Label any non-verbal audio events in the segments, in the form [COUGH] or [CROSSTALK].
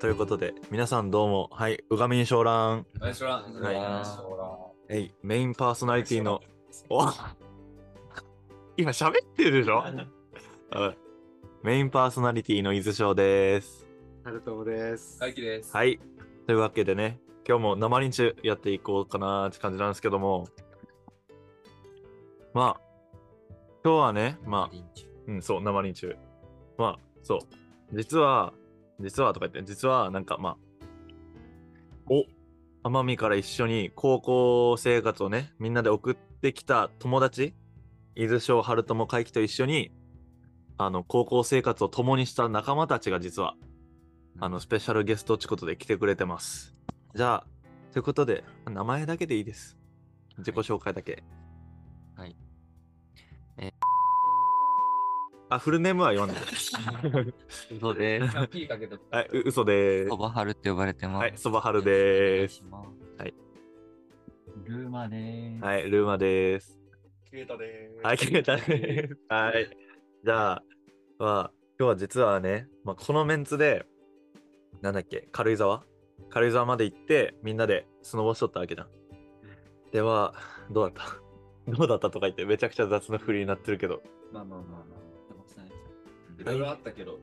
ということで、皆さんどうも、はい、うがみんしょうらん。はい。はえい、メインパーソナリティの、お今喋ってるでしょうんメインパーソナリティの伊豆翔です。ハルトムです。大輝です。はい。というわけでね、今日も生リンチやっていこうかなって感じなんですけども、まあ、今日はね、まあ、う。ん、そう、生リンチまあ、そう、実は、実はとか言って、実はなんかまあ、お奄美から一緒に高校生活をね、みんなで送ってきた友達、伊豆翔春友海輝と一緒に、あの、高校生活を共にした仲間たちが実は、あの、スペシャルゲストってことで来てくれてます。じゃあ、ということで、名前だけでいいです。自己紹介だけ。あ、フルネームは言わない。そうです。P かけとはい、う嘘でーそばはるって呼ばれてます。はい、そばはるでーす。はい。ルーマでーす。はい、ルーマでーす。ケイタでーす。はい、決めたでーす。[LAUGHS] はい。じゃあ、まあ、今日は実はね、まあ、このメンツで、なんだっけ、軽井沢？軽井沢まで行って、みんなでスノボしとったわけじゃん。では、どうだった？[LAUGHS] どうだったとか言って、めちゃくちゃ雑な振りになってるけど。まあまあまあまあ。いろいろあったけど、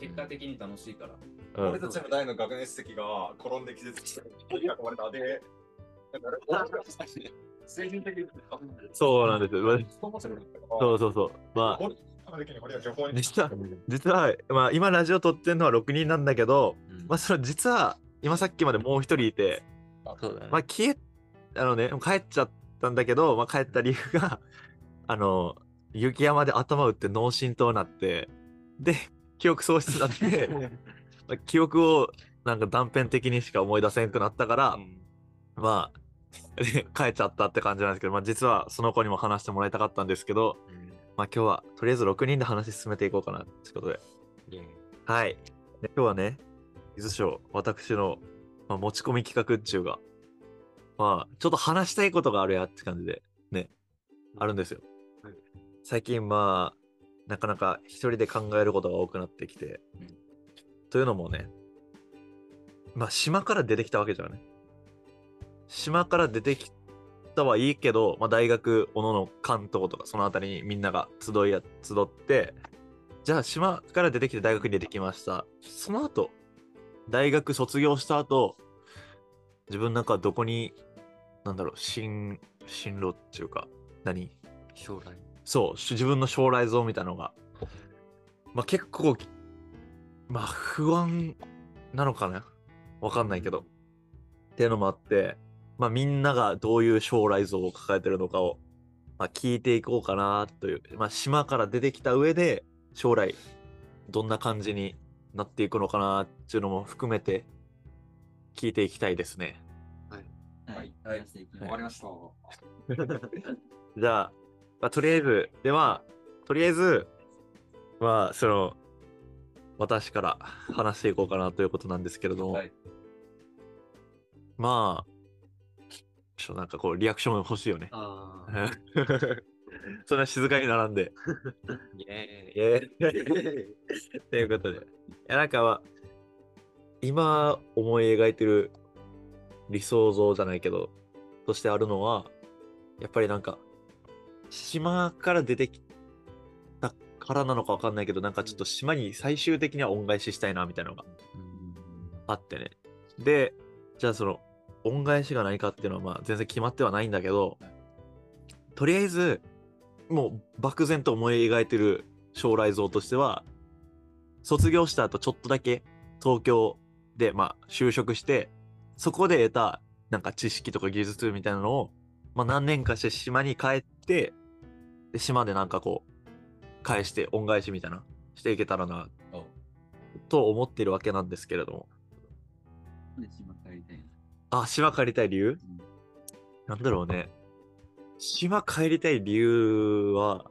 結果的に楽しいから。うん俺たちの代の学年席が転んで気絶して、囲まれたで、だから、精神的に、そうなんですよ。まあそうそうそうそう。まあ、俺の時に俺は情報に実は、実は、まあ、今ラジオ撮ってんのは6人なんだけど、うんまあ、その実は、今さっきまでもう一人いて、そうだね。まあ、消え、あのね、帰っちゃったんだけど、まあ、帰った理由が、あの、雪山で頭打って脳震盪になって、で、[LAUGHS] 記憶喪失になって、[LAUGHS] まあ記憶をなんか断片的にしか思い出せんくなったから、まあ、で [LAUGHS] 帰っちゃったって感じなんですけど、まあ、実はその子にも話してもらいたかったんですけど、まあ、今日はとりあえず6人で話進めていこうかなってことで。はい。で今日はね、伊豆賞、私の、まあ、持ち込み企画っちゅうが、まあ、ちょっと話したいことがあるやって感じで、ね、あるんですよはい。最近、まあ、なかなか一人で考えることが多くなってきて、うんというのもね、まあ、島から出てきたわけじゃんね。島から出てきたはいいけど、まあ、大学、小野の関東とか、そのあたりにみんなが集いや、集って、じゃあ島から出てきて大学に出てきました。その後、大学卒業した後、自分なんかどこに、なんだろう、進、進路っていうか、何？将来。そう、し自分の将来像みたいなのが、まあ結構、まあ不安なのかな？わかんないけど。っていうのもあって、まあみんながどういう将来像を抱えてるのかを、まあ聞いていこうかなという、まあ島から出てきた上で、将来どんな感じになっていくのかなっていうのも含めて、聞いていきたいですね。はい。はいやっていきわかりました。[LAUGHS] じゃあ、まあ、とりあえず、では、とりあえず、まあ、その、私から話していこうかなということなんですけれども、はい。まあ、ちょっとなんかこう、リアクション欲しいよね。あ [LAUGHS] そんな静かに並んで。イ [LAUGHS] エイエーイ [LAUGHS] ということで。いや、なんかは、今思い描いてる理想像じゃないけど、としてあるのは、やっぱりなんか、島から出てきたからなのかわかんないけど、なんかちょっと島に最終的には恩返ししたいな、みたいなのがあってね。で、じゃあその、恩返しが何かっていうのはまあ全然決まってはないんだけど、とりあえず、もう漠然と思い描いてる将来像としては、卒業した後ちょっとだけ東京でまあ就職して、そこで得たなんか知識とか技術みたいなのを、まあ何年かして島に帰って、で島でなんかこう、返して恩返しみたいな、していけたらな、おと思ってるわけなんですけれども。ーイ。で、島帰りたいな。あ、島帰りたい理由？なんだろうね。島帰りたい理由は、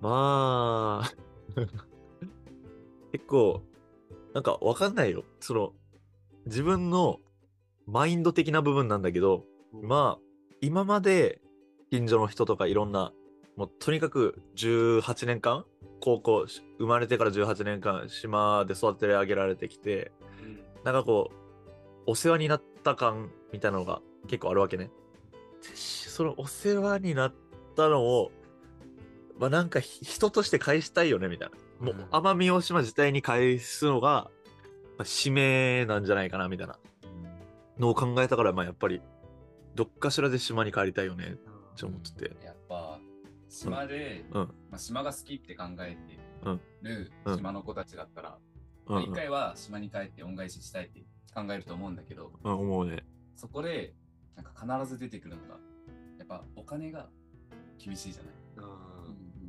まあ、[LAUGHS] 結構、なんかわかんないよ。その、自分のマインド的な部分なんだけど、まあ、今まで近所の人とかいろんな、もうとにかく18年間高校、し生まれてから18年間、島で育て上げられてきて、なんかこう、お世話になった感みたいなのが結構あるわけね。そのお世話になったのを、まあなんかひ人として返したいよねみたいな。もううん奄美大島自体に返すのが、まあ、使命なんじゃないかなみたいな。のを考えたから、まあやっぱり、どっかしらで島に帰りたいよねって思ってて。やっぱ島で、うん。まあ、島が好きって考えてうんるうん。島の子たちだったら、うん、うん。一回は島に帰って恩返ししたいって考えると思うんだけど、うん、思うね。そこでなんか必ず出てくるのが、やっぱお金が厳しいじゃない？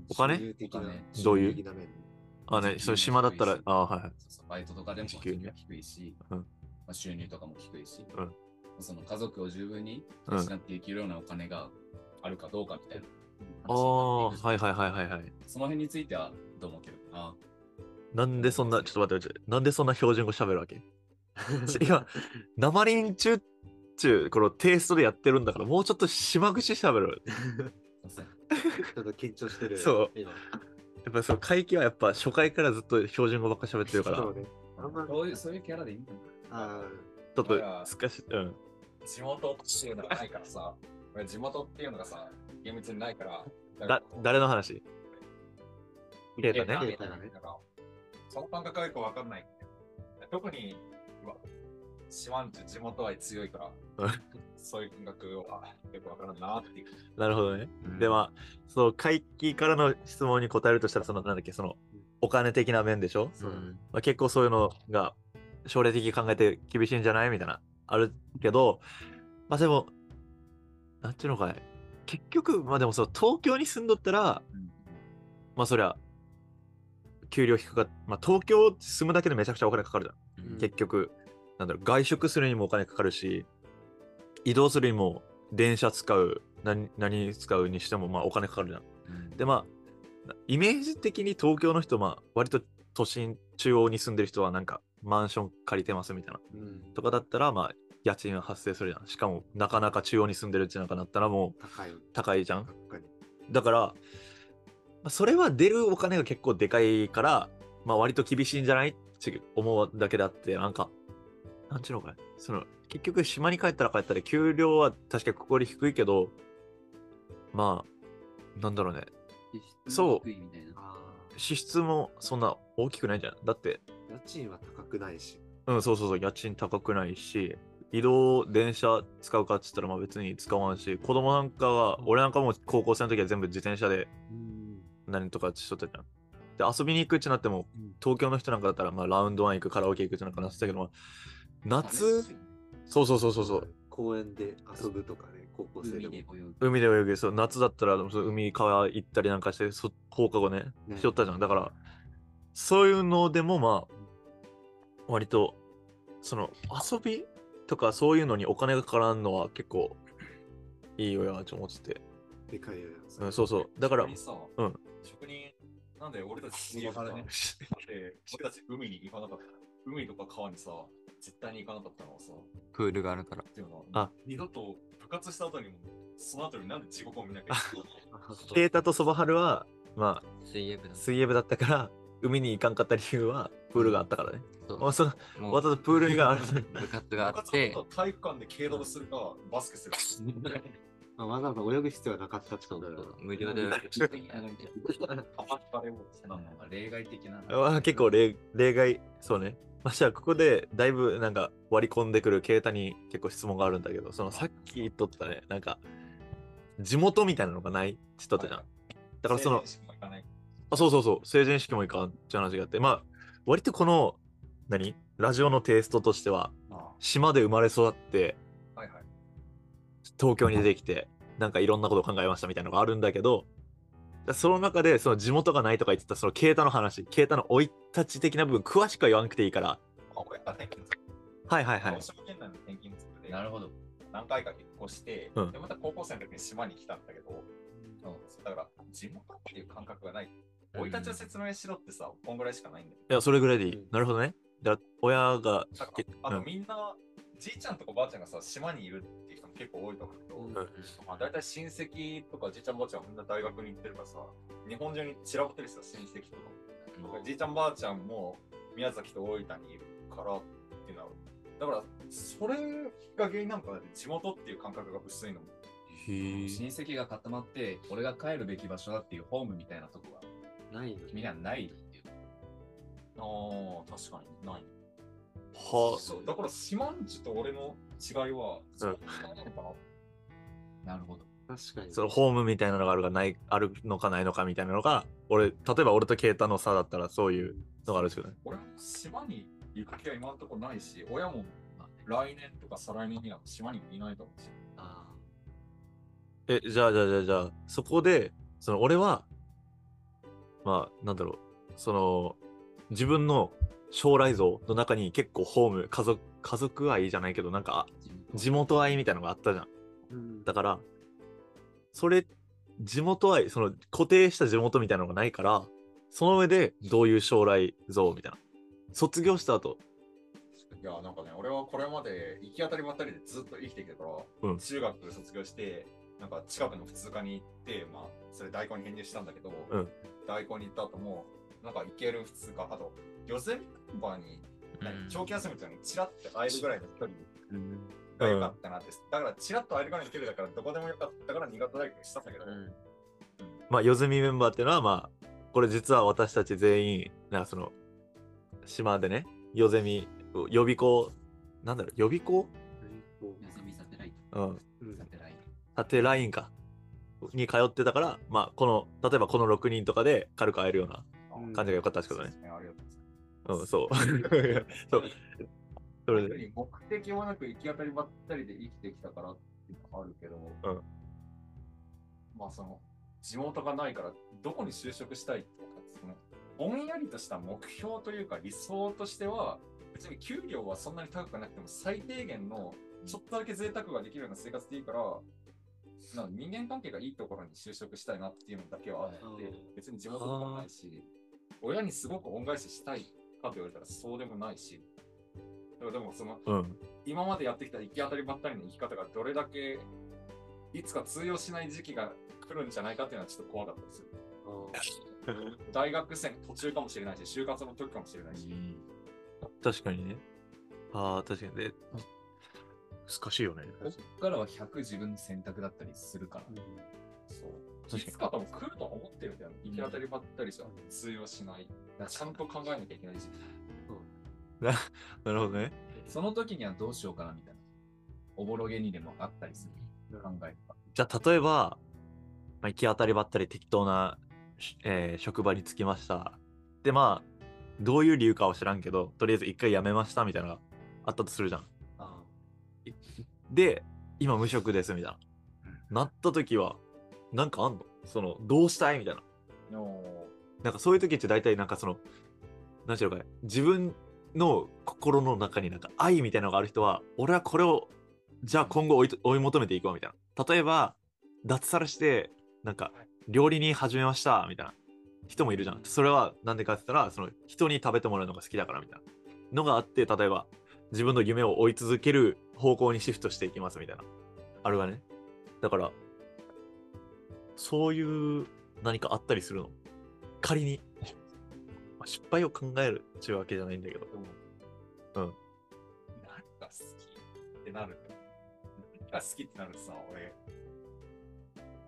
お金？収入的なお金。どういう？あ、ね、それ島だったら、あはいはい。そうそうバイトとかでも時給ね。低いし、うん。まあ、収入とかも低いし、うん。その家族を十分にうん。養っていけるようなお金があるかどうかみたいなああ、はいはいはいはいはい。その辺についてはどう思う？けどな。なんでそんな、ちょっと待って待って、なんでそんな標準語喋るわけ？[LAUGHS] 今、生リンチュっちゅう、このテイストでやってるんだから、もうちょっと島口喋る。ちょっと緊張してる。そう今。やっぱりその会期はやっぱ初回からずっと標準語ばっか喋ってるから、ちょそうね。あんまそういうそういうキャラでいいんだよあっと少し、うん。地元っていうのがないからさ、俺地元っていうのがさ、厳密にないから、だ、誰の話？ケータね。ケータがねその感覚がよくわかんない。特に、うわ、四万十地元愛強いかうんら、そういう感覚はよくわからんなっていう。なるほどね。で、まあ、そう、会期からの質問に答えるとしたら、その、なんだっけ、その、お金的な面でしょ、そうだね。まあ、結構そういうのが将来的に考えて厳しいんじゃない？みたいな、あるけど、まあでも、なんていうのかね、結局、まあでもそう、東京に住んどったら、まあそりゃ、給料低かまあ東京住むだけでめちゃくちゃお金かかるじゃん。うん結局、なんだろう、外食するにもお金かかるし、移動するにも電車使う、何何使うにしてもまあお金かかるじゃん。でまあイメージ的に東京の人まあ割と都心中央に住んでる人はなんかマンション借りてますみたいなうん。とかだったらまあ家賃は発生するじゃんしかもなかなか中央に住んでるってなんかなったらもう高い。高いじゃん。だから、まあ、それは出るお金が結構でかいからまあ割と厳しいんじゃない？って思うだけであってなんかなんちゅうのかなその結局島に帰ったら帰ったら給料は確かにここより低いけどまあなんだろうねそう支出もそんな大きくないじゃん。だって、あ。家賃は高くないし。うん、そうそうそう、家賃高くないし、移動、電車使うかっつったらまあ別に使わんし、子供なんかは、俺なんかも高校生の時は全部自転車でうん。何とかしとったじゃん。で、遊びに行くってなっても、うん東京の人なんかだったら、まあラウンドワン行く、カラオケ行くってなんかなってたけど、まあ、夏、そうそうそうそうそう、公園で遊ぶとかね、高校生でも海で。泳ぐ。海で泳ぐ、そう夏だったらそう海川行ったりなんかして、そ放課後ね、ねしとったじゃん。だから、そういうのでもまあ、割と、その遊びとかそういうのにお金がかからんのは結構いいよやと思ってて。でかいよ。うん、そうそう。だから、うん職人、なんで俺たち水泳からね、で俺たち海に行かなかった。海とか川にさ、絶対に行かなかったのはさ、プールがあるから。っていうのはあ二度と部活した後にも、その後になんで地獄を見なきゃいけないケイ [LAUGHS] タとソバハルは、ま水泳部だあ、。水泳部だったから、海に行かんかった理由は、プールがあったからね。そうまあ、その、もうわざとプールがある。部活があっての、体育館で軽泥するか、バスケするか。[LAUGHS] まあわざわざ泳ぐ必要はなかったってことだよそうそう無料で泳ぐ人にやってハマったれをなんか例外的な。まあ、結構例例外、そうね。まあ、じゃあ、ここでだいぶなんか割り込んでくるケイタに結構質問があるんだけど、そのさっき言っとったね、なんか、地元みたいなのがないって言っとったじゃん。だからその、成人式も行かないあそうそうそう、成人式もいかんって話があって、まあ、割とこの、何？ラジオのテイストとしては、あ島で生まれ育って、あはいはい。東京に出てきて、なんかいろんなことを考えましたみたいなのがあるんだけど、その中でその地元がないとか言ってたそのケイタの話、ケイタの生い立ち的な部分、詳しくは言わなくていいから。はいはいはいなるほど。何回か結婚して、うんでまた高校生の時に島に来たんだけど、だから地元っていう感覚がない。生い立ちを説明しろってさ、こんぐらいしかないんだよ。いや、それぐらいでいい。うんなるほどね。だから親が、あとうんみんな、じいちゃんとかばあちゃんがさ、島にいるっていう人も結構多いと思うけど、うんまあ、大体親戚とかじいちゃんばあちゃんはみんな大学に行ってるからさ、日本中に散らばってる人は親戚とか。じいちゃんばあちゃんも宮崎と大分にいるからっていうのは、だからそれが原因なんかな地元っていう感覚が薄いの。へえ。親戚が固まって、俺が帰るべき場所だっていうホームみたいなとこがないの君にはないっていう。ああ、確かにない。はそうだから、島んじと俺の違いは、そうなのかな。なるほど。確かに。そのホームみたいなのがあるかない、あるのかないのかみたいなのが、俺、例えば俺とケイタの差だったらそういうのがあるんですよね。俺も島に行く気は今のところないし、親も来年とか再来年には島にもいないと思うし。あえ、じゃあじゃあじゃあじゃあ、そこで、その俺は、まあ、なんだろう、その、自分の将来像の中に結構ホーム、家族、家族愛じゃないけど、なんか、地元愛みたいなのがあったじゃん。ーうん。だから、それ、地元愛、その固定した地元みたいなのがないから、その上でどういう将来像みたいな。卒業した後、いや、なんかね、俺はこれまで行き当たりばったりでずっと生きてきてから、うん。中学卒業して、なんか近くの普通科に行って、まあ、それ大根に編入したんだけど、うん。大根に行った後も、なんか行ける普通科、あと、予選メンバーに、何長期休みとかにチラッて会えるぐらいの距離が良かったなって、だからチラッと会えるぐらいの距離だから、どこでもよかったから新潟大学にしたんだけど、まあ、夜住みメンバーっていうのは、まあ、これ実は私たち全員、なんかその、島でね、夜ゼミ、予備校、なんだろう、予備校こ休みサテライうん。ううん縦ラインか。に通ってたから、まあ、この、例えばこの6人とかで軽く会えるようなうん感じが良かったですけどね。ありがとうございます。うん、そう。[LAUGHS] そう。それで、目的もなく行き当たりばったりで生きてきたからっていうのはあるけど、うんまあその地元がないからどこに就職したいとかそのぼんやりとした目標というか理想としては別に給料はそんなに高くなくても最低限のちょっとだけ贅沢ができるような生活でいいからなんか人間関係がいいところに就職したいなっていうのだけはあってうん別に地元とないし親にすごく恩返ししたいかと言われたらそうでもないしでもでもそのうん。今までやってきた行き当たりばったりの生き方がどれだけいつか通用しない時期が来るんじゃないかっていうのはちょっと怖かったです。大学生の途中かもしれないし、就活の時かもしれないし。確かにね。ああ、確かにね。難しいよね。こっからは100自分の選択だったりするから。そう。確かにいつか多分来るとは思ってるけど、行き当たりばったりじゃ通用しない。ちゃんと考えなきゃいけないし。[LAUGHS] なるほどね。その時にはどうしようかなみたいな。おぼろげにでもあったりする考え。じゃあ、例えば、まあ、行き当たりばったり適当な、しえー職場に就きました。で、まあ、どういう理由かは知らんけど、とりあえず一回辞めましたみたいなのがあったとするじゃん。あで、今無職ですみたいな。なった時は、なんかあんの？その、どうしたい？みたいな。のなんかそういう時って大体なんかその、なんていうのかね、自分の心の中になんか愛みたいなのがある人は、俺はこれを、じゃあ今後追いと追い求めていこうみたいな。例えば、脱サラして、なんか、料理人始めましたみたいな。人もいるじゃん。それはなんでかって言ったら、その人に食べてもらうのが好きだからみたいな。のがあって、例えば、自分の夢を追い続ける方向にシフトしていきますみたいな。あるがね。だから、そういう何かあったりするの？仮に、[LAUGHS] まあ失敗を考えるっていうわけじゃないんだけど。何が好きってなる。何が好きってなるとさ、俺、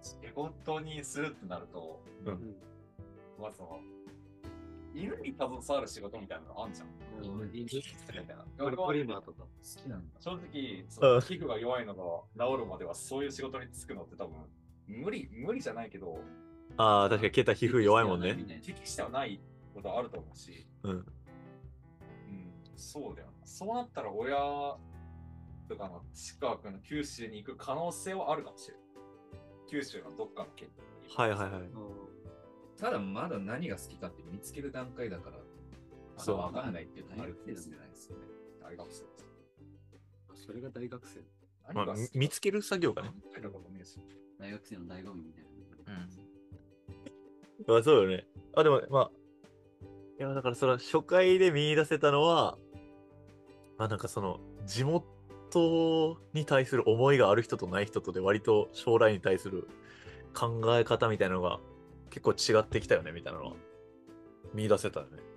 仕事にするってなると、う。うんんまずその、犬に携わる仕事みたいなのあんじゃん。うんみたいな。トリマーとか。好きなんだ。正直、皮膚が弱いのが治るまではそういう仕事に就くのって多分、無理、無理じゃないけど、ああ、確かにケイタ皮膚弱いもんね。適してはないことはあると思うし、うん。うん、そうだよな。そうなったら親とかの近くの九州に行く可能性はあるかもしれない。九州のどっかの県に。はいはいはい。ただまだ何が好きかって見つける段階だから、まだわかんないっていうのもあるかもしれないですよね。大学生です。それが大学生。まあ、見つける作業がね。大学生の醍醐味みたいな。まあそうよね。あ、でもまあ、いやだからその初回で見出せたのは、まあなんかその地元事に対する思いがある人とない人とで割と将来に対する考え方みたいなのが結構違ってきたよねみたいなのは見出せたよね。